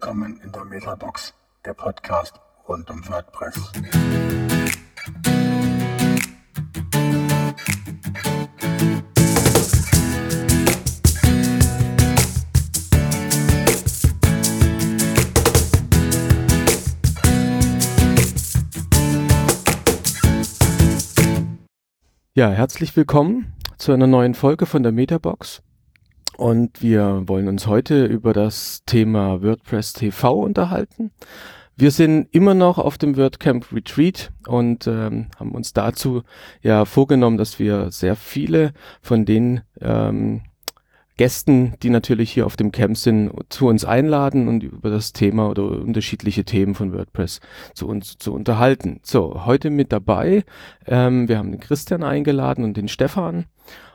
willkommen in der Metabox, der Podcast rund um WordPress. Ja, herzlich willkommen zu einer neuen Folge von der Metabox. Und wir wollen uns heute über das Thema WordPress TV unterhalten. Wir sind immer noch auf dem WordCamp Retreat und ähm, haben uns dazu ja vorgenommen, dass wir sehr viele von den ähm, Gästen, die natürlich hier auf dem Camp sind, zu uns einladen und über das Thema oder unterschiedliche Themen von WordPress zu uns zu unterhalten. So, heute mit dabei, ähm, wir haben den Christian eingeladen und den Stefan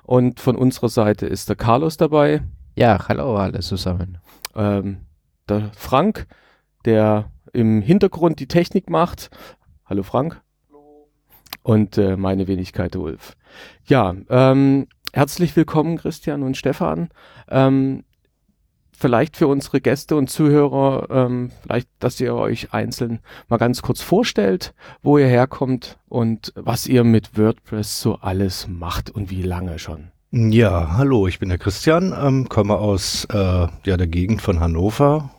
und von unserer Seite ist der Carlos dabei. Ja, hallo alle zusammen. Ähm, der Frank, der im Hintergrund die Technik macht. Hallo Frank. Hallo. Und äh, meine Wenigkeit Ulf. Ja, ähm, herzlich willkommen Christian und Stefan. Ähm, vielleicht für unsere Gäste und Zuhörer, ähm, vielleicht, dass ihr euch einzeln mal ganz kurz vorstellt, wo ihr herkommt und was ihr mit WordPress so alles macht und wie lange schon. Ja, hallo, ich bin der Christian, ähm, komme aus äh, ja, der Gegend von Hannover,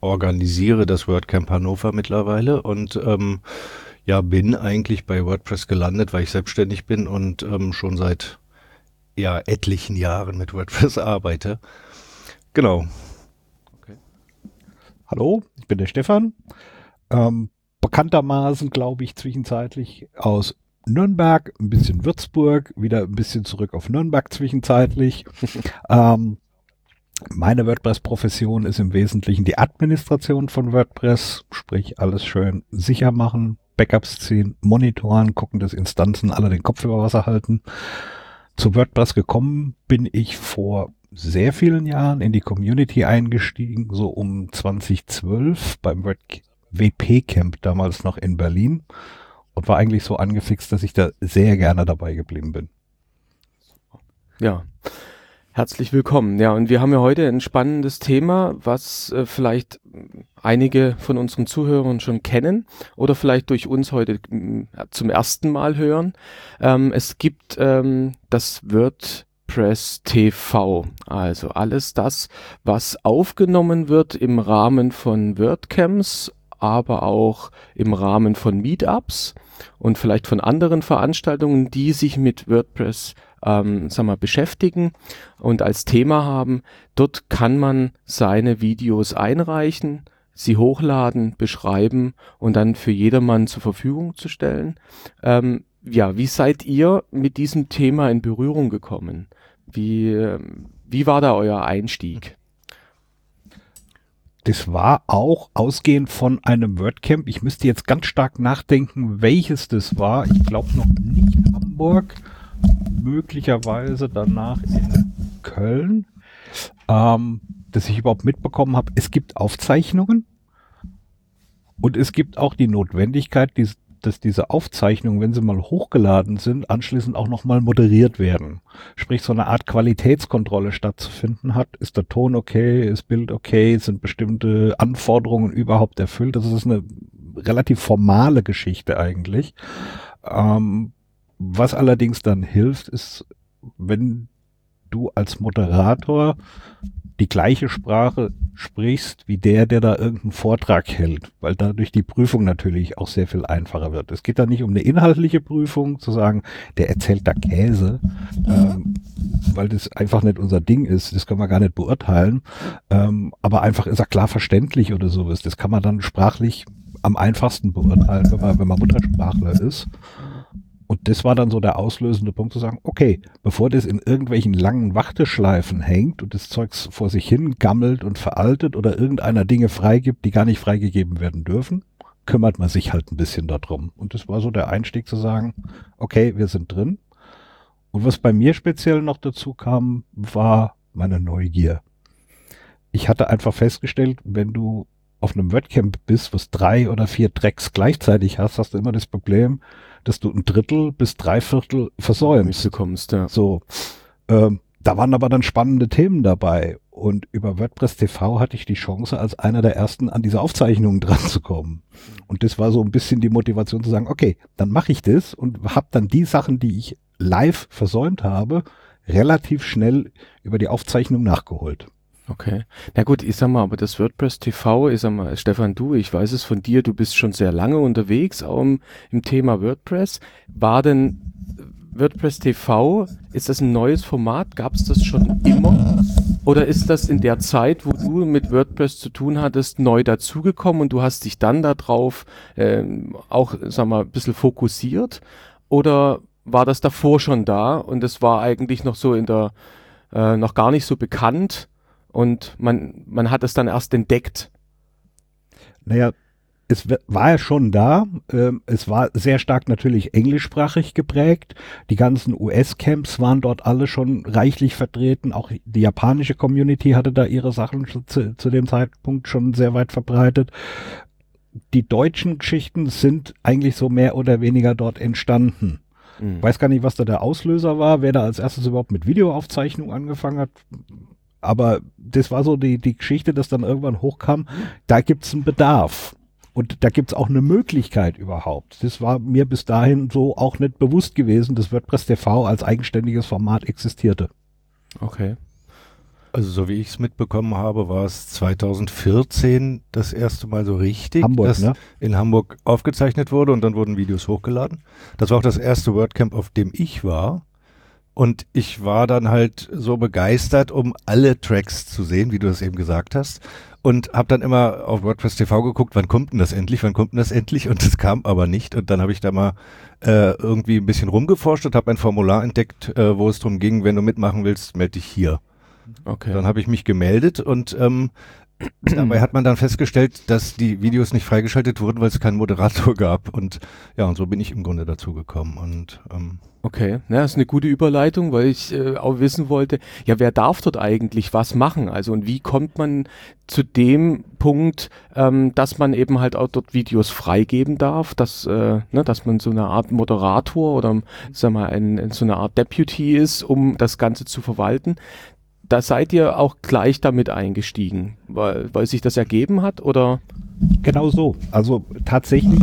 organisiere das WordCamp Hannover mittlerweile und ähm, ja, bin eigentlich bei WordPress gelandet, weil ich selbstständig bin und ähm, schon seit ja, etlichen Jahren mit WordPress arbeite. Genau, Hallo, ich bin der Stefan. Ähm, bekanntermaßen, glaube ich, zwischenzeitlich aus Nürnberg, ein bisschen Würzburg, wieder ein bisschen zurück auf Nürnberg zwischenzeitlich. ähm, meine WordPress-Profession ist im Wesentlichen die Administration von WordPress, sprich alles schön sicher machen, Backups ziehen, monitoren, gucken, dass Instanzen alle den Kopf über Wasser halten. Zu WordPress gekommen bin ich vor sehr vielen Jahren in die Community eingestiegen, so um 2012 beim WP Camp damals noch in Berlin und war eigentlich so angefixt, dass ich da sehr gerne dabei geblieben bin. Ja. Herzlich willkommen. Ja, und wir haben ja heute ein spannendes Thema, was äh, vielleicht einige von unseren Zuhörern schon kennen oder vielleicht durch uns heute äh, zum ersten Mal hören. Ähm, es gibt ähm, das Word WordPress TV. Also alles das, was aufgenommen wird im Rahmen von WordCamps, aber auch im Rahmen von Meetups und vielleicht von anderen Veranstaltungen, die sich mit WordPress ähm, sag mal, beschäftigen und als Thema haben. Dort kann man seine Videos einreichen, sie hochladen, beschreiben und dann für jedermann zur Verfügung zu stellen. Ähm, ja, wie seid ihr mit diesem Thema in Berührung gekommen? Wie, ähm, wie war da euer Einstieg? Das war auch ausgehend von einem WordCamp. Ich müsste jetzt ganz stark nachdenken, welches das war. Ich glaube noch nicht Hamburg, möglicherweise danach in Köln, ähm, dass ich überhaupt mitbekommen habe, es gibt Aufzeichnungen und es gibt auch die Notwendigkeit, die, dass diese Aufzeichnungen, wenn sie mal hochgeladen sind, anschließend auch nochmal moderiert werden. Sprich, so eine Art Qualitätskontrolle stattzufinden hat. Ist der Ton okay? Ist Bild okay? Sind bestimmte Anforderungen überhaupt erfüllt? Das ist eine relativ formale Geschichte eigentlich. Ähm, was allerdings dann hilft, ist, wenn du als Moderator die gleiche Sprache sprichst wie der, der da irgendeinen Vortrag hält, weil dadurch die Prüfung natürlich auch sehr viel einfacher wird. Es geht da nicht um eine inhaltliche Prüfung, zu sagen, der erzählt da Käse, ähm, weil das einfach nicht unser Ding ist, das können wir gar nicht beurteilen, ähm, aber einfach ist er klar verständlich oder sowas. Das kann man dann sprachlich am einfachsten beurteilen, wenn man, wenn man Muttersprachler ist. Und das war dann so der auslösende Punkt zu sagen, okay, bevor das in irgendwelchen langen Warteschleifen hängt und das Zeugs vor sich hin gammelt und veraltet oder irgendeiner Dinge freigibt, die gar nicht freigegeben werden dürfen, kümmert man sich halt ein bisschen darum. Und das war so der Einstieg zu sagen, okay, wir sind drin. Und was bei mir speziell noch dazu kam, war meine Neugier. Ich hatte einfach festgestellt, wenn du auf einem WordCamp bist, was drei oder vier Tracks gleichzeitig hast, hast du immer das Problem, dass du ein Drittel bis Dreiviertel versäumst. Bekommst, ja. So. Ähm, da waren aber dann spannende Themen dabei. Und über WordPress TV hatte ich die Chance, als einer der ersten an diese Aufzeichnungen dran zu kommen. Und das war so ein bisschen die Motivation zu sagen, okay, dann mache ich das und habe dann die Sachen, die ich live versäumt habe, relativ schnell über die Aufzeichnung nachgeholt. Okay. Na gut, ich sag mal, aber das WordPress TV, ich sag mal, Stefan, du, ich weiß es von dir, du bist schon sehr lange unterwegs, auch im, Thema WordPress. War denn WordPress TV, ist das ein neues Format? Gab es das schon immer? Oder ist das in der Zeit, wo du mit WordPress zu tun hattest, neu dazugekommen und du hast dich dann darauf ähm, auch, sag mal, ein bisschen fokussiert? Oder war das davor schon da und es war eigentlich noch so in der, äh, noch gar nicht so bekannt und man, man hat es dann erst entdeckt? Naja, es war ja schon da. Ähm, es war sehr stark natürlich englischsprachig geprägt. Die ganzen US-Camps waren dort alle schon reichlich vertreten. Auch die japanische Community hatte da ihre Sachen zu, zu dem Zeitpunkt schon sehr weit verbreitet. Die deutschen Geschichten sind eigentlich so mehr oder weniger dort entstanden. Mhm. Weiß gar nicht, was da der Auslöser war, wer da als erstes überhaupt mit Videoaufzeichnung angefangen hat. Aber das war so die, die Geschichte, dass dann irgendwann hochkam, da gibt's einen Bedarf. Und da gibt's auch eine Möglichkeit überhaupt. Das war mir bis dahin so auch nicht bewusst gewesen, dass WordPress TV als eigenständiges Format existierte. Okay. Also so wie ich es mitbekommen habe, war es 2014 das erste Mal so richtig, Hamburg, dass ne? in Hamburg aufgezeichnet wurde und dann wurden Videos hochgeladen. Das war auch das erste WordCamp, auf dem ich war. Und ich war dann halt so begeistert, um alle Tracks zu sehen, wie du das eben gesagt hast und habe dann immer auf WordPress TV geguckt, wann kommt denn das endlich, wann kommt denn das endlich und es kam aber nicht und dann habe ich da mal äh, irgendwie ein bisschen rumgeforscht und habe ein Formular entdeckt, äh, wo es darum ging, wenn du mitmachen willst, melde dich hier. Okay. Dann habe ich mich gemeldet und ähm, dabei hat man dann festgestellt, dass die Videos nicht freigeschaltet wurden, weil es keinen Moderator gab und ja, und so bin ich im Grunde dazu gekommen und ähm, Okay, na, das ist eine gute Überleitung, weil ich äh, auch wissen wollte, ja, wer darf dort eigentlich was machen? Also und wie kommt man zu dem Punkt, ähm, dass man eben halt auch dort Videos freigeben darf, dass, äh, ne, dass man so eine Art Moderator oder sag mal ein, so eine Art Deputy ist, um das Ganze zu verwalten. Da seid ihr auch gleich damit eingestiegen, weil, weil sich das ergeben hat oder? Genau so. Also tatsächlich,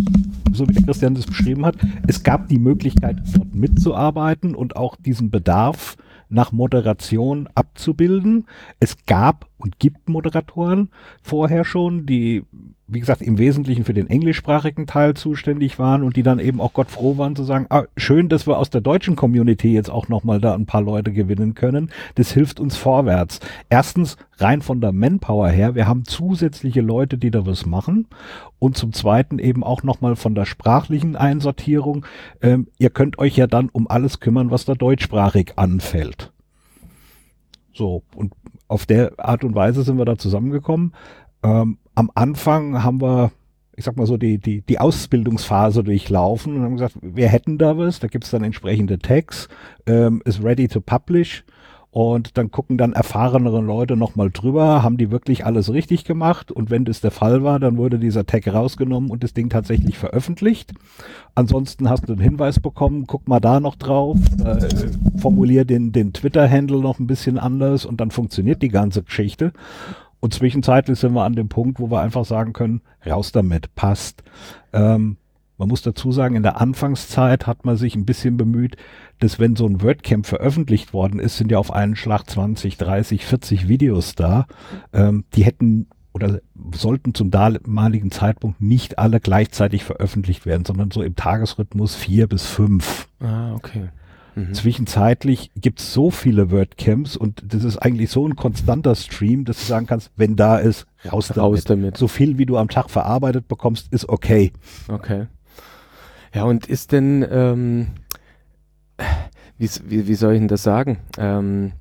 so wie Christian das beschrieben hat, es gab die Möglichkeit, dort mitzuarbeiten und auch diesen Bedarf nach Moderation abzubilden. Es gab und gibt Moderatoren vorher schon, die, wie gesagt, im Wesentlichen für den englischsprachigen Teil zuständig waren und die dann eben auch Gott froh waren zu sagen, ah, schön, dass wir aus der deutschen Community jetzt auch nochmal da ein paar Leute gewinnen können. Das hilft uns vorwärts. Erstens, rein von der Manpower her, wir haben zusätzliche Leute, die da was machen. Und zum Zweiten eben auch nochmal von der sprachlichen Einsortierung. Ähm, ihr könnt euch ja dann um alles kümmern, was da deutschsprachig anfällt. So, und auf der Art und Weise sind wir da zusammengekommen. Ähm, am Anfang haben wir, ich sag mal so, die, die, die Ausbildungsphase durchlaufen und haben gesagt, wir hätten da was, da gibt's dann entsprechende Tags, ähm, ist ready to publish. Und dann gucken dann erfahrenere Leute nochmal drüber, haben die wirklich alles richtig gemacht? Und wenn das der Fall war, dann wurde dieser Tag rausgenommen und das Ding tatsächlich veröffentlicht. Ansonsten hast du einen Hinweis bekommen, guck mal da noch drauf, äh, formulier den, den Twitter-Handle noch ein bisschen anders und dann funktioniert die ganze Geschichte. Und zwischenzeitlich sind wir an dem Punkt, wo wir einfach sagen können, raus damit, passt. Ähm, man muss dazu sagen, in der Anfangszeit hat man sich ein bisschen bemüht, dass wenn so ein WordCamp veröffentlicht worden ist, sind ja auf einen Schlag 20, 30, 40 Videos da. Ähm, die hätten oder sollten zum damaligen Zeitpunkt nicht alle gleichzeitig veröffentlicht werden, sondern so im Tagesrhythmus vier bis fünf. Ah, okay. Mhm. Zwischenzeitlich gibt es so viele WordCamps und das ist eigentlich so ein konstanter Stream, dass du sagen kannst, wenn da ist, raus damit. Raus damit. So viel, wie du am Tag verarbeitet bekommst, ist okay. Okay. Ja, und ist denn, ähm, wie, wie, wie soll ich denn das sagen? Ähm,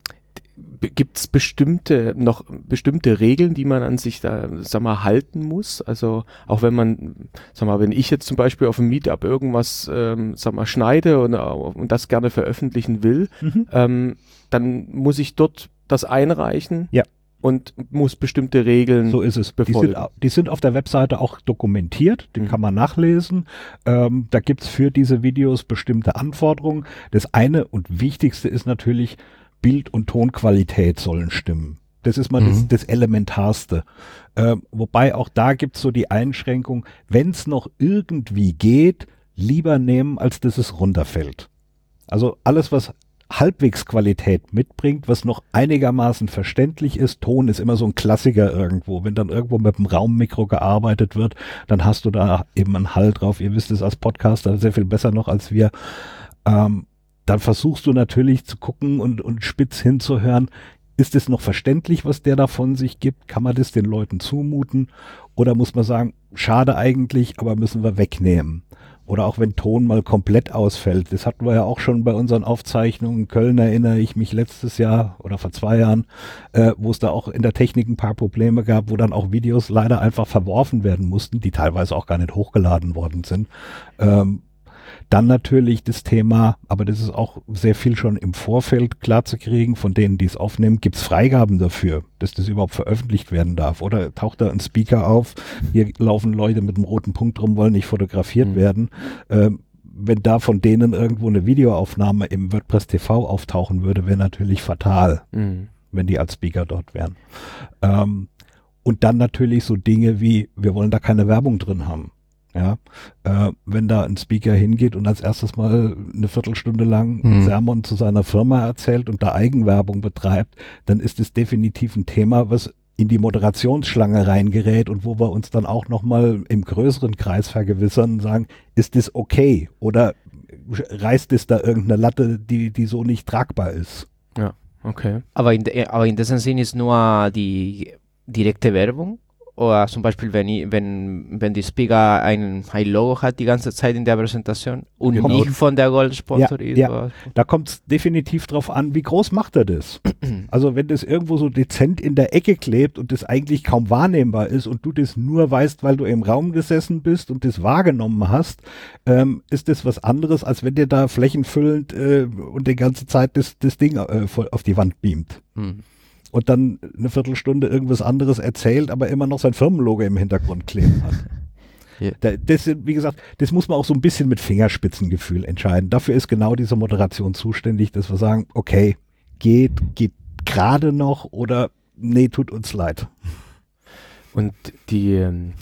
Gibt es bestimmte noch bestimmte Regeln, die man an sich da, sag mal, halten muss? Also auch wenn man, sag mal, wenn ich jetzt zum Beispiel auf dem Meetup irgendwas, ähm, sag mal, schneide und, und das gerne veröffentlichen will, Mhm. ähm, dann muss ich dort das einreichen. Ja. Und muss bestimmte Regeln. So ist es. Die befolgen. sind, au- die sind auf der Webseite auch dokumentiert, die Mhm. kann man nachlesen. Ähm, da gibt's für diese Videos bestimmte Anforderungen. Das eine und wichtigste ist natürlich, Bild- und Tonqualität sollen stimmen. Das ist mal Mhm. das, das Elementarste. Äh, wobei auch da gibt's so die Einschränkung, wenn es noch irgendwie geht, lieber nehmen, als dass es runterfällt. Also alles, was halbwegs Qualität mitbringt, was noch einigermaßen verständlich ist. Ton ist immer so ein Klassiker irgendwo. Wenn dann irgendwo mit dem Raummikro gearbeitet wird, dann hast du da eben einen Hall drauf. Ihr wisst es als Podcaster sehr viel besser noch als wir. Ähm, dann versuchst du natürlich zu gucken und, und spitz hinzuhören. Ist es noch verständlich, was der da von sich gibt? Kann man das den Leuten zumuten? Oder muss man sagen, schade eigentlich, aber müssen wir wegnehmen? Oder auch wenn Ton mal komplett ausfällt. Das hatten wir ja auch schon bei unseren Aufzeichnungen. In Köln erinnere ich mich letztes Jahr oder vor zwei Jahren, äh, wo es da auch in der Technik ein paar Probleme gab, wo dann auch Videos leider einfach verworfen werden mussten, die teilweise auch gar nicht hochgeladen worden sind. Ähm, dann natürlich das Thema, aber das ist auch sehr viel schon im Vorfeld klar zu kriegen, von denen, die es aufnehmen, gibt es Freigaben dafür, dass das überhaupt veröffentlicht werden darf. Oder taucht da ein Speaker auf, hier laufen Leute mit einem roten Punkt rum, wollen nicht fotografiert Mhm. werden. Ähm, wenn da von denen irgendwo eine Videoaufnahme im WordPress TV auftauchen würde, wäre natürlich fatal Mhm. wenn die als Speaker dort wären. Ähm, und dann natürlich so Dinge wie, wir wollen da keine Werbung drin haben. Ja, äh, wenn da ein Speaker hingeht und als erstes mal eine Viertelstunde lang Hm. Sermon zu seiner Firma erzählt und da Eigenwerbung betreibt, dann ist es definitiv ein Thema, was in die Moderationsschlange reingerät und wo wir uns dann auch nochmal im größeren Kreis vergewissern und sagen, ist das okay? Oder reißt es da irgendeine Latte, die, die so nicht tragbar ist? Okay. Aber in, de, aber in diesem Sinn ist nur die direkte Werbung. Oder zum Beispiel, wenn, ich, wenn, wenn die Speaker ein, ein Logo hat die ganze Zeit in der Präsentation und Genau. nicht von der Gold sponsoriert. Ja, war. Da kommt es definitiv drauf an, wie groß macht er das. Also wenn das irgendwo so dezent in der Ecke klebt und das eigentlich kaum wahrnehmbar ist und du das nur weißt, weil du im Raum gesessen bist und das wahrgenommen hast, ähm, ist das was anderes, als wenn dir da flächenfüllend äh, und die ganze Zeit das, das Ding äh, voll auf die Wand beamt. Hm. Und dann eine Viertelstunde irgendwas anderes erzählt, aber immer noch sein Firmenlogo im Hintergrund kleben hat. Ja. Da, das, wie gesagt, das muss man auch so ein bisschen mit Fingerspitzengefühl entscheiden. Dafür ist genau diese Moderation zuständig, dass wir sagen, okay, geht, geht gerade noch oder nee, tut uns leid. Und die, ähm,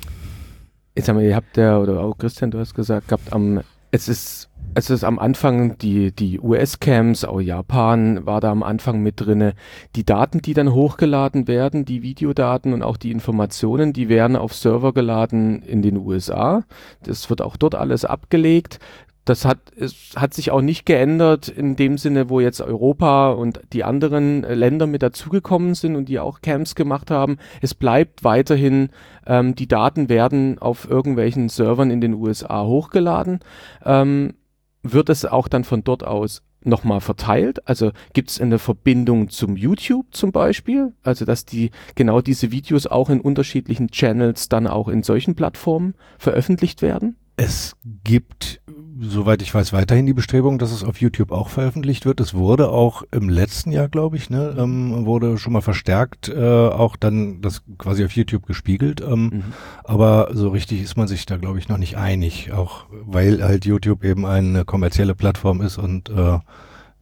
jetzt haben wir, ihr habt ja, oder auch Christian, du hast gesagt, gehabt, am, es ist, es ist am Anfang die, die US-Cams, auch Japan war da am Anfang mit drinne. Die Daten, die dann hochgeladen werden, die Videodaten und auch die Informationen, die werden auf Server geladen in den USA. Das wird auch dort alles abgelegt. Das hat, es hat sich auch nicht geändert in dem Sinne, wo jetzt Europa und die anderen äh, Länder mit dazugekommen sind und die auch Camps gemacht haben. Es bleibt weiterhin, ähm, die Daten werden auf irgendwelchen Servern in den USA hochgeladen. Ähm, wird es auch dann von dort aus nochmal verteilt? Also gibt es eine Verbindung zum YouTube zum Beispiel? Also dass die genau diese Videos auch in unterschiedlichen Channels dann auch in solchen Plattformen veröffentlicht werden? Es gibt, soweit ich weiß, weiterhin die Bestrebung, dass es auf YouTube auch veröffentlicht wird. Es wurde auch im letzten Jahr, glaube ich, ne, ähm, wurde schon mal verstärkt äh, auch dann das quasi auf YouTube gespiegelt. Ähm, Mhm. Aber so richtig ist man sich da, glaube ich, noch nicht einig, auch weil halt YouTube eben eine kommerzielle Plattform ist und äh,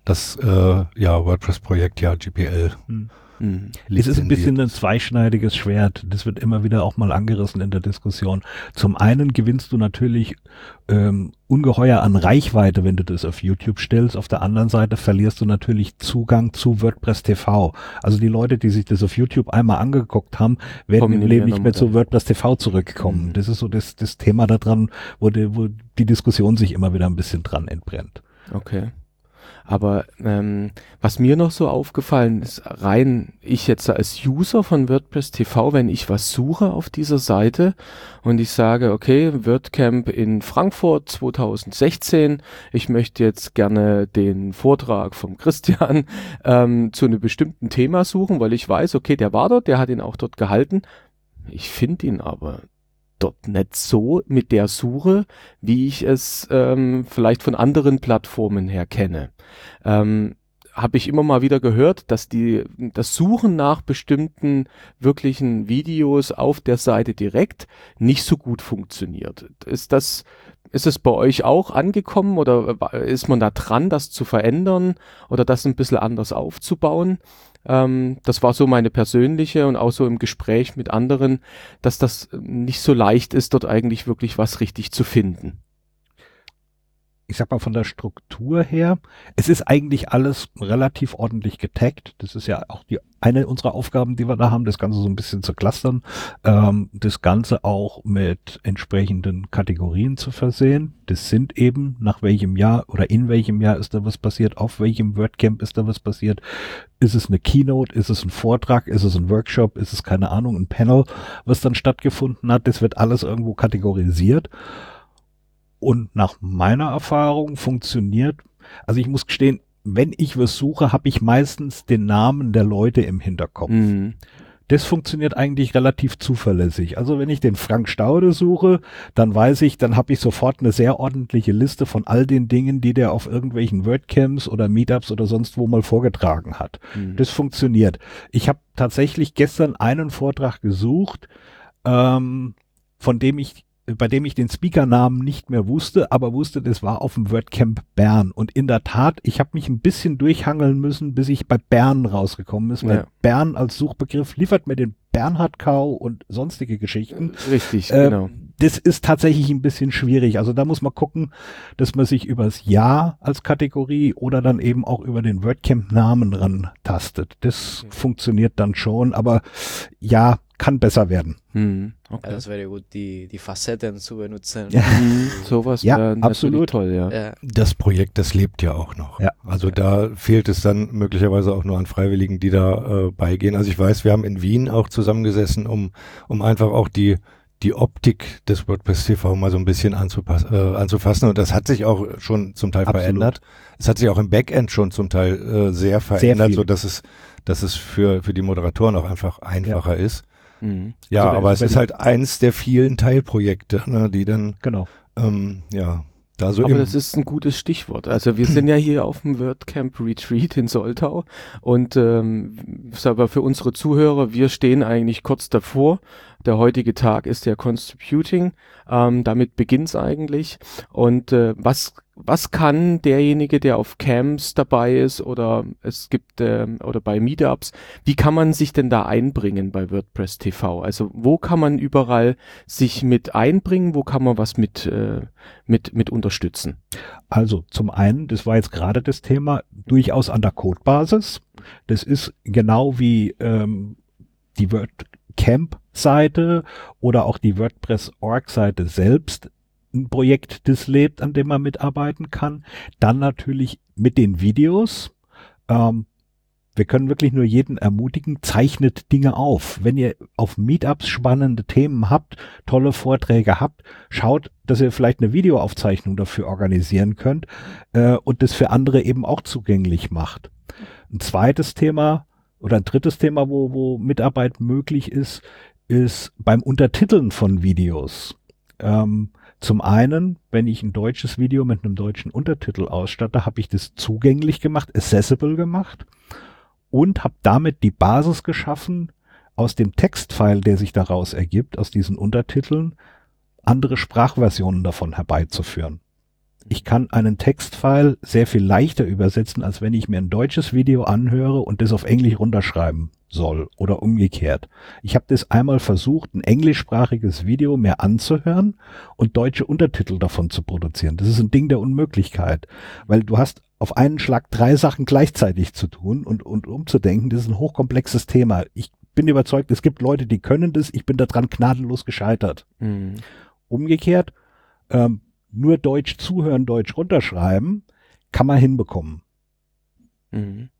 das äh, ja WordPress-Projekt ja GPL. Mhm. Es ist ein bisschen ein zweischneidiges Schwert. Das wird immer wieder auch mal angerissen in der Diskussion. Zum einen gewinnst du natürlich ähm, ungeheuer an Reichweite, wenn du das auf YouTube stellst. Auf der anderen Seite verlierst du natürlich Zugang zu WordPress TV. Also die Leute, die sich das auf YouTube einmal angeguckt haben, werden Kommen im Leben nicht mehr zu WordPress TV zurückkommen. Mhm. Das ist so das, das Thema da dran, wo die, wo die Diskussion sich immer wieder ein bisschen dran entbrennt. Okay. Aber ähm, was mir noch so aufgefallen ist, rein ich jetzt als User von WordPress TV, wenn ich was suche auf dieser Seite und ich sage, okay, WordCamp in Frankfurt 2016, ich möchte jetzt gerne den Vortrag vom Christian ähm, zu einem bestimmten Thema suchen, weil ich weiß, okay, der war dort, der hat ihn auch dort gehalten. Ich finde ihn aber dort so mit der Suche, wie ich es ähm, vielleicht von anderen Plattformen her kenne. Ähm, habe ich immer mal wieder gehört, dass die das Suchen nach bestimmten wirklichen Videos auf der Seite direkt nicht so gut funktioniert. Ist das ist es bei euch auch angekommen oder ist man da dran, das zu verändern oder das ein bisschen anders aufzubauen? Ähm, das war so meine persönliche und auch so im Gespräch mit anderen, dass das nicht so leicht ist, dort eigentlich wirklich was richtig zu finden ich sag mal von der Struktur her, es ist eigentlich alles relativ ordentlich getaggt. Das ist ja auch die eine unserer Aufgaben, die wir da haben, das Ganze so ein bisschen zu clustern, ähm, das Ganze auch mit entsprechenden Kategorien zu versehen. Das sind eben nach welchem Jahr oder in welchem Jahr ist da was passiert, auf welchem WordCamp ist da was passiert. Ist es eine Keynote, ist es ein Vortrag, ist es ein Workshop, ist es keine Ahnung, ein Panel, was dann stattgefunden hat. Das wird alles irgendwo kategorisiert. Und nach meiner Erfahrung funktioniert, also ich muss gestehen, wenn ich was suche, habe ich meistens den Namen der Leute im Hinterkopf. Mhm. Das funktioniert eigentlich relativ zuverlässig. Also wenn ich den Frank Staude suche, dann weiß ich, dann habe ich sofort eine sehr ordentliche Liste von all den Dingen, die der auf irgendwelchen WordCamps oder Meetups oder sonst wo mal vorgetragen hat. Mhm. Das funktioniert. Ich habe tatsächlich gestern einen Vortrag gesucht, ähm, von dem ich bei dem ich den Speakernamen nicht mehr wusste, aber wusste, das war auf dem WordCamp Bern. Und in der Tat, ich habe mich ein bisschen durchhangeln müssen, bis ich bei Bern rausgekommen ist, weil ja. Bern als Suchbegriff liefert mir den Bernhard Kau und sonstige Geschichten. Richtig, äh, genau. Das ist tatsächlich ein bisschen schwierig. Also da muss man gucken, dass man sich übers Jahr als Kategorie oder dann eben auch über den WordCamp-Namen rantastet. Das mhm. funktioniert dann schon, aber ja, kann besser werden. Mhm. Okay. Ja, das wäre gut, die, die Facetten zu benutzen. Ja. Mhm. Sowas ja, absolut toll, ja. ja. Das Projekt, das lebt ja auch noch. Ja. Also da fehlt es dann möglicherweise auch nur an Freiwilligen, die da äh, beigehen. Also ich weiß, wir haben in Wien auch zusammengesessen, um, um einfach auch die die Optik des WordPress TV mal so ein bisschen anzupass äh, anzufassen. Und das hat sich auch schon zum Teil Absolut. verändert. Es hat sich auch im Backend schon zum Teil äh, sehr verändert, sehr so dass es, dass es für, für die Moderatoren auch einfach einfacher ja. ist. Mhm. Ja, also, aber es ist halt eins der vielen Teilprojekte, ne, die dann genau. ähm, ja da so aber das ist ein gutes Stichwort. Also wir sind ja hier auf dem WordCamp Retreat in Soltau und ähm, aber für unsere Zuhörer, wir stehen eigentlich kurz davor. Der heutige Tag ist der Contributing. Ähm, damit beginnt's eigentlich. Und äh, was was kann derjenige, der auf Camps dabei ist oder es gibt ähm, oder bei Meetups, wie kann man sich denn da einbringen bei WordPress TV? Also wo kann man überall sich mit einbringen? Wo kann man was mit äh, mit mit unterstützen? Also zum einen, das war jetzt gerade das Thema, durchaus an der Codebasis. Das ist genau wie ähm, die WordCamp-Seite oder auch die WordPress-Org-Seite selbst ein Projekt, das lebt, an dem man mitarbeiten kann. Dann natürlich mit den Videos. Ähm, wir können wirklich nur jeden ermutigen, zeichnet Dinge auf. Wenn ihr auf Meetups spannende Themen habt, tolle Vorträge habt, schaut, dass ihr vielleicht eine Videoaufzeichnung dafür organisieren könnt äh, und das für andere eben auch zugänglich macht. Ein zweites Thema oder ein drittes Thema, wo, wo Mitarbeit möglich ist, ist beim Untertiteln von Videos. Ähm, zum einen, wenn ich ein deutsches Video mit einem deutschen Untertitel ausstatte, habe ich das zugänglich gemacht, accessible gemacht und habe damit die Basis geschaffen, aus dem Textfile, der sich daraus ergibt, aus diesen Untertiteln, andere Sprachversionen davon herbeizuführen. Ich kann einen Textfile sehr viel leichter übersetzen, als wenn ich mir ein deutsches Video anhöre und das auf Englisch runterschreiben soll oder umgekehrt. Ich habe das einmal versucht, ein englischsprachiges Video mir anzuhören und deutsche Untertitel davon zu produzieren. Das ist ein Ding der Unmöglichkeit, weil du hast auf einen Schlag drei Sachen gleichzeitig zu tun und, und umzudenken. Das ist ein hochkomplexes Thema. Ich bin überzeugt, es gibt Leute, die können das. Ich bin daran gnadenlos gescheitert. Mhm. Umgekehrt, ähm, nur Deutsch zuhören, Deutsch runterschreiben, kann man hinbekommen. Mhm.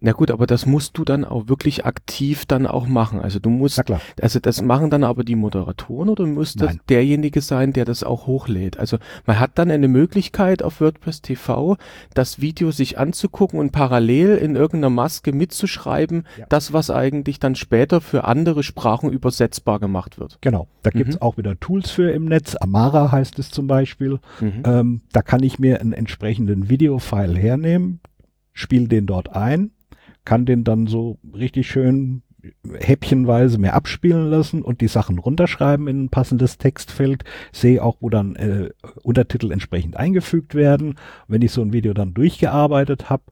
Na gut, aber das musst du dann auch wirklich aktiv dann auch machen. Also du musst, also das machen dann aber die Moderatoren oder muss das Nein. derjenige sein, der das auch hochlädt? Also man hat dann eine Möglichkeit auf WordPress TV, das Video sich anzugucken und parallel in irgendeiner Maske mitzuschreiben, ja. das was eigentlich dann später für andere Sprachen übersetzbar gemacht wird. Genau, da gibt's mhm. auch wieder Tools für im Netz. Amara heißt es zum Beispiel. Mhm. Ähm, da kann ich mir einen entsprechenden Videofile hernehmen, spiele den dort ein kann den dann so richtig schön häppchenweise mehr abspielen lassen und die Sachen runterschreiben in ein passendes Textfeld. Sehe auch, wo dann äh, Untertitel entsprechend eingefügt werden. Wenn ich so ein Video dann durchgearbeitet habe,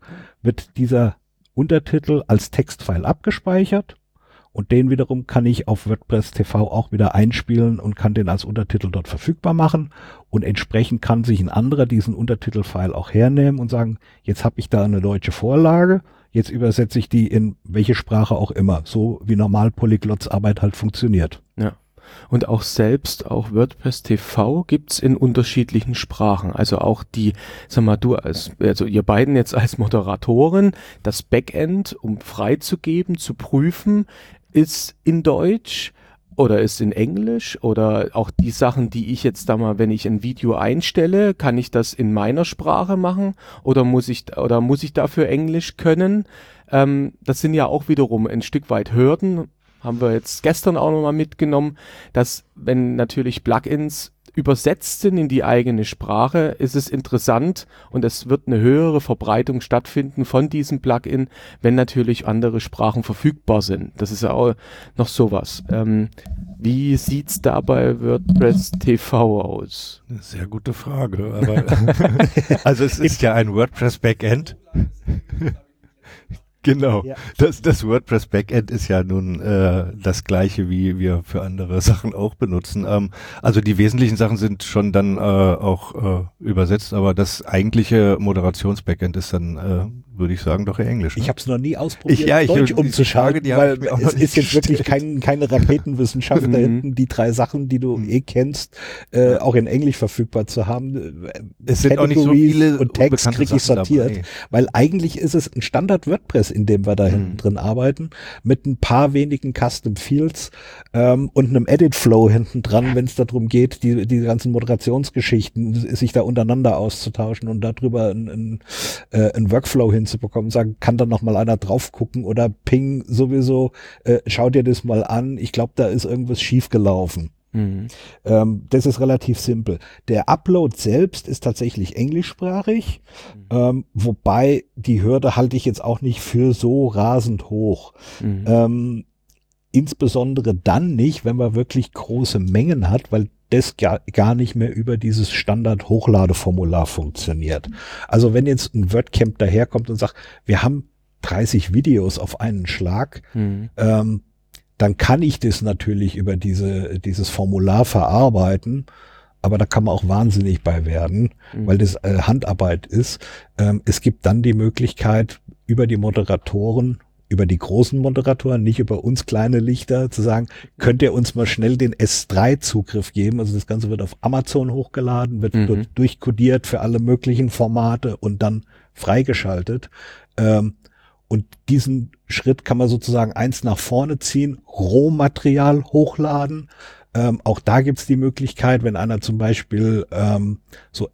wird dieser Untertitel als Textfile abgespeichert und den wiederum kann ich auf WordPress TV auch wieder einspielen und kann den als Untertitel dort verfügbar machen und entsprechend kann sich ein anderer diesen Untertitelfile auch hernehmen und sagen, jetzt habe ich da eine deutsche Vorlage, jetzt übersetze ich die in welche Sprache auch immer, so wie normal Polyglots Arbeit halt funktioniert. Ja. Und auch selbst, auch WordPress TV gibt's in unterschiedlichen Sprachen. Also auch die, sag mal, du als, also ihr beiden jetzt als Moderatoren, das Backend, um freizugeben, zu prüfen, ist in Deutsch oder ist in Englisch oder auch die Sachen, die ich jetzt da mal, wenn ich ein Video einstelle, kann ich das in meiner Sprache machen oder muss ich oder muss ich dafür Englisch können? Ähm, das sind ja auch wiederum ein Stück weit Hürden, haben wir jetzt gestern auch nochmal mitgenommen, dass wenn natürlich Plugins übersetzt sind in die eigene Sprache, ist es interessant und es wird eine höhere Verbreitung stattfinden von diesem Plugin, wenn natürlich andere Sprachen verfügbar sind. Das ist ja auch noch sowas. Ähm, wie sieht's da bei WordPress TV aus? Eine sehr gute Frage. Aber also es ist ja ein WordPress Backend. Genau. Ja. Das, das WordPress Backend ist ja nun äh, das gleiche, wie wir für andere Sachen auch benutzen. Ähm, also die wesentlichen Sachen sind schon dann äh, auch äh, übersetzt, aber das eigentliche Moderations-Backend ist dann, äh, würde ich sagen, doch eher Englisch. Ne? Ich habe es noch nie ausprobiert, ich, ja, ich, Deutsch umzuschalten, weil es ist jetzt wirklich kein, keine Raketenwissenschaft da mhm. hinten, die drei Sachen, die du mhm. eh kennst, äh, auch in Englisch verfügbar zu haben. Es sind auch nicht so viele und Text kriege ich sortiert, dabei. weil eigentlich ist es ein Standard WordPress in dem wir da mhm. hinten drin arbeiten, mit ein paar wenigen Custom Fields ähm, und einem Edit Flow hinten dran, wenn es darum geht, die, die ganzen Moderationsgeschichten, sich da untereinander auszutauschen und darüber ein, ein, äh, ein Workflow hinzubekommen, sagen, kann da noch mal einer drauf gucken oder Ping sowieso, äh, schau dir das mal an, ich glaube, da ist irgendwas schief gelaufen. Mhm. Ähm, das ist relativ simpel. Der Upload selbst ist tatsächlich englischsprachig, mhm. ähm, wobei die Hürde halte ich jetzt auch nicht für so rasend hoch. Mhm. Ähm, insbesondere dann nicht, wenn man wirklich große Mengen hat, weil das gar, gar nicht mehr über dieses Standard-Hochladeformular funktioniert. Also wenn jetzt ein WordCamp daherkommt und sagt, wir haben 30 Videos auf einen Schlag, mhm. ähm, dann kann ich das natürlich über diese, dieses Formular verarbeiten. Aber da kann man auch wahnsinnig bei werden, mhm. weil das äh, Handarbeit ist. Ähm, es gibt dann die Möglichkeit, über die Moderatoren, über die großen Moderatoren, nicht über uns kleine Lichter, zu sagen, könnt ihr uns mal schnell den S3-Zugriff geben? Also das Ganze wird auf Amazon hochgeladen, wird mhm. dort durchkodiert für alle möglichen Formate und dann freigeschaltet. Ähm, und diesen Schritt kann man sozusagen eins nach vorne ziehen, Rohmaterial hochladen. Ähm, auch da gibt's die Möglichkeit, wenn einer zum Beispiel ähm, so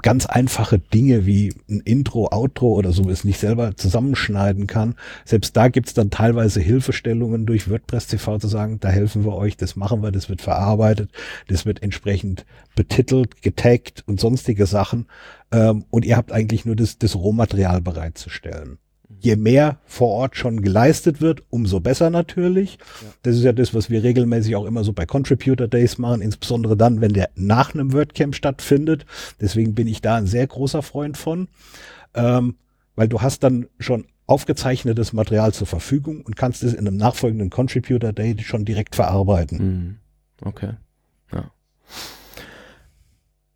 ganz einfache Dinge wie ein Intro, Outro oder sowas nicht selber zusammenschneiden kann. Selbst da gibt's dann teilweise Hilfestellungen durch WordPress TV zu sagen, da helfen wir euch, das machen wir, das wird verarbeitet, das wird entsprechend betitelt, getaggt und sonstige Sachen. Ähm, und ihr habt eigentlich nur das, das Rohmaterial bereitzustellen je mehr vor Ort schon geleistet wird, umso besser natürlich. Ja. Das ist ja das, was wir regelmäßig auch immer so bei Contributor Days machen, insbesondere dann, wenn der nach einem WordCamp stattfindet. Deswegen bin ich da ein sehr großer Freund von, ähm, weil du hast dann schon aufgezeichnetes Material zur Verfügung und kannst es in einem nachfolgenden Contributor Day schon direkt verarbeiten. Mhm. Okay. Ja.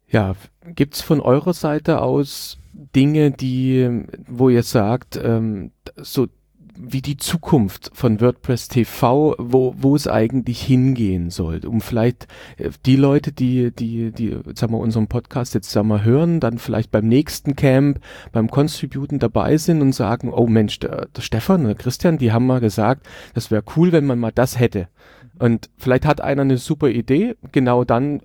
Ja, gibt's von eurer Seite aus Dinge, die, wo ihr sagt, ähm, so wie die Zukunft von WordPress TV, wo, wo es eigentlich hingehen soll, um vielleicht äh, die Leute, die, die, die, sagen wir, unseren Podcast jetzt, sagen wir, hören, dann vielleicht beim nächsten Camp, beim Contributen dabei sind und sagen, oh Mensch, der, der Stefan, der Christian, die haben mal gesagt, das wäre cool, wenn man mal das hätte. Und vielleicht hat einer eine super Idee, genau dann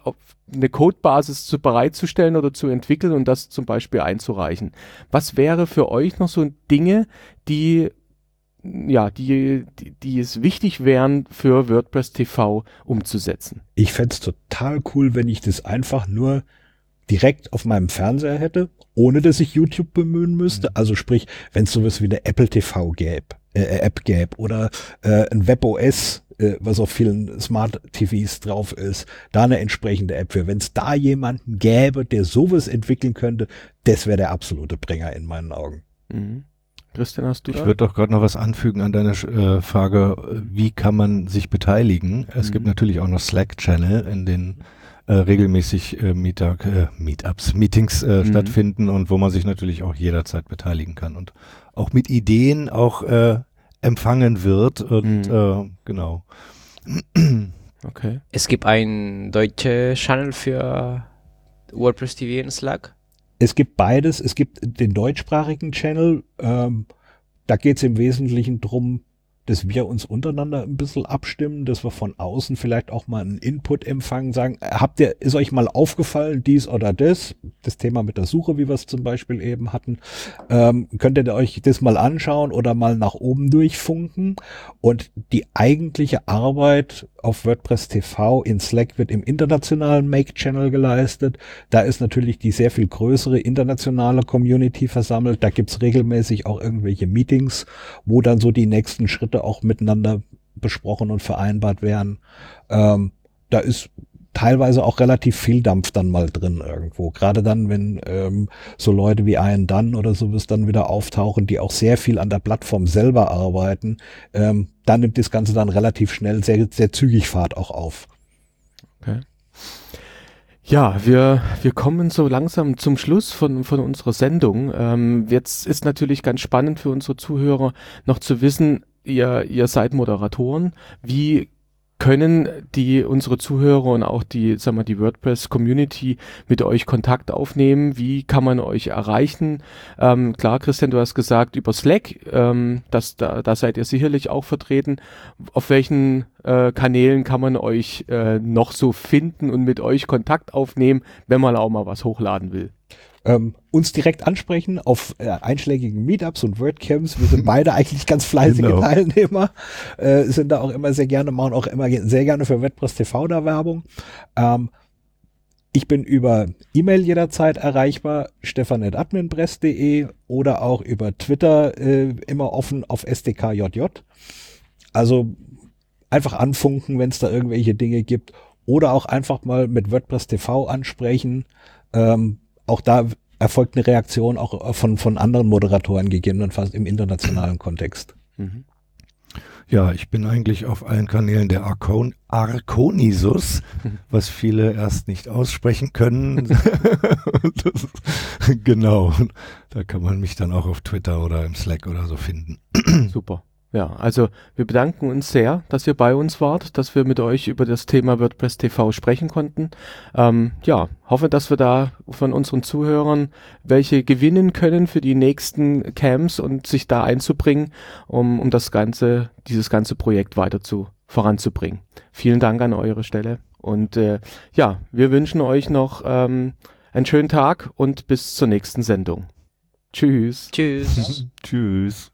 eine Codebasis zu bereitzustellen oder zu entwickeln und das zum Beispiel einzureichen. Was wäre für euch noch so Dinge, die ja, die, die, die es wichtig wären für WordPress TV umzusetzen. Ich fände es total cool, wenn ich das einfach nur direkt auf meinem Fernseher hätte, ohne dass ich YouTube bemühen müsste. Mhm. Also sprich, wenn es sowas wie eine Apple TV gäbe, äh, App gäbe oder äh, ein WebOS äh, was auf vielen Smart TVs drauf ist, da eine entsprechende App für. Wenn es da jemanden gäbe, der sowas entwickeln könnte, das wäre der absolute Bringer in meinen Augen. Mhm. Christian, hast du Ich würde doch gerade noch was anfügen an deine äh, Frage, wie kann man sich beteiligen? Es Mhm. gibt natürlich auch noch Slack-Channel, in denen äh, regelmäßig äh, Meetup, äh, Meetups, Meetings äh, Mhm. stattfinden und wo man sich natürlich auch jederzeit beteiligen kann und auch mit Ideen auch äh, empfangen wird und Mhm. äh, genau. Okay. Es gibt einen deutschen Channel für WordPress TV in Slack. Es gibt beides. Es gibt den deutschsprachigen Channel. Ähm, da geht es im Wesentlichen drum, dass wir uns untereinander ein bisschen abstimmen, dass wir von außen vielleicht auch mal einen Input empfangen, sagen, äh, habt ihr, ist euch mal aufgefallen, dies oder das? Das Thema mit der Suche, wie wir es zum Beispiel eben hatten. Ähm, könnt ihr euch das mal anschauen oder mal nach oben durchfunken? Und die eigentliche Arbeit auf WordPress TV in Slack wird im internationalen Make-Channel geleistet. Da ist natürlich die sehr viel größere internationale Community versammelt. Da gibt's regelmäßig auch irgendwelche Meetings, wo dann so die nächsten Schritte auch miteinander besprochen und vereinbart werden. Ähm, da ist teilweise auch relativ viel Dampf dann mal drin irgendwo. Gerade dann, wenn ähm, so Leute wie Ian Dunn oder sowas dann wieder auftauchen, die auch sehr viel an der Plattform selber arbeiten, ähm, dann nimmt das Ganze dann relativ schnell sehr, sehr zügig Fahrt auch auf. Ja, wir, wir kommen so langsam zum Schluss von, von unserer Sendung. Ähm, jetzt ist natürlich ganz spannend für unsere Zuhörer noch zu wissen, ihr, ihr seid Moderatoren. Wie können die unsere Zuhörer und auch die, sagen wir, die WordPress-Community mit euch Kontakt aufnehmen? Wie kann man euch erreichen? Ähm, klar, Christian, du hast gesagt über Slack, ähm, das, da, da seid ihr sicherlich auch vertreten. Auf welchen äh, Kanälen kann man euch äh, noch so finden und mit euch Kontakt aufnehmen, wenn man auch mal was hochladen will? Ähm, uns direkt ansprechen auf äh, einschlägigen Meetups und WordCamps. Wir sind beide eigentlich ganz fleißige Genau. Teilnehmer, äh, sind da auch immer sehr gerne, machen auch immer sehr gerne für WordPress TV da Werbung. Ähm, ich bin über E-Mail jederzeit erreichbar, stefan.adminpress.de oder auch über Twitter äh, immer offen auf SDKJJ. Also einfach anfunken, wenn es da irgendwelche Dinge gibt oder auch einfach mal mit WordPress TV ansprechen. Ähm, auch da erfolgt eine Reaktion auch von, von anderen Moderatoren gegebenenfalls im internationalen Kontext. Mhm. Ja, ich bin eigentlich auf allen Kanälen der Arcon Arconisus, was viele erst nicht aussprechen können. Das, genau, da kann man mich dann auch auf Twitter oder im Slack oder so finden. Super. Ja, also wir bedanken uns sehr, dass ihr bei uns wart, dass wir mit euch über das Thema WordPress TV sprechen konnten. Ähm, ja, hoffe, dass wir da von unseren Zuhörern welche gewinnen können für die nächsten Camps und sich da einzubringen, um, um das ganze, dieses ganze Projekt weiter zu voranzubringen. Vielen Dank an eure Stelle und äh, ja, wir wünschen euch noch ähm, einen schönen Tag und bis zur nächsten Sendung. Tschüss. Tschüss. Tschüss.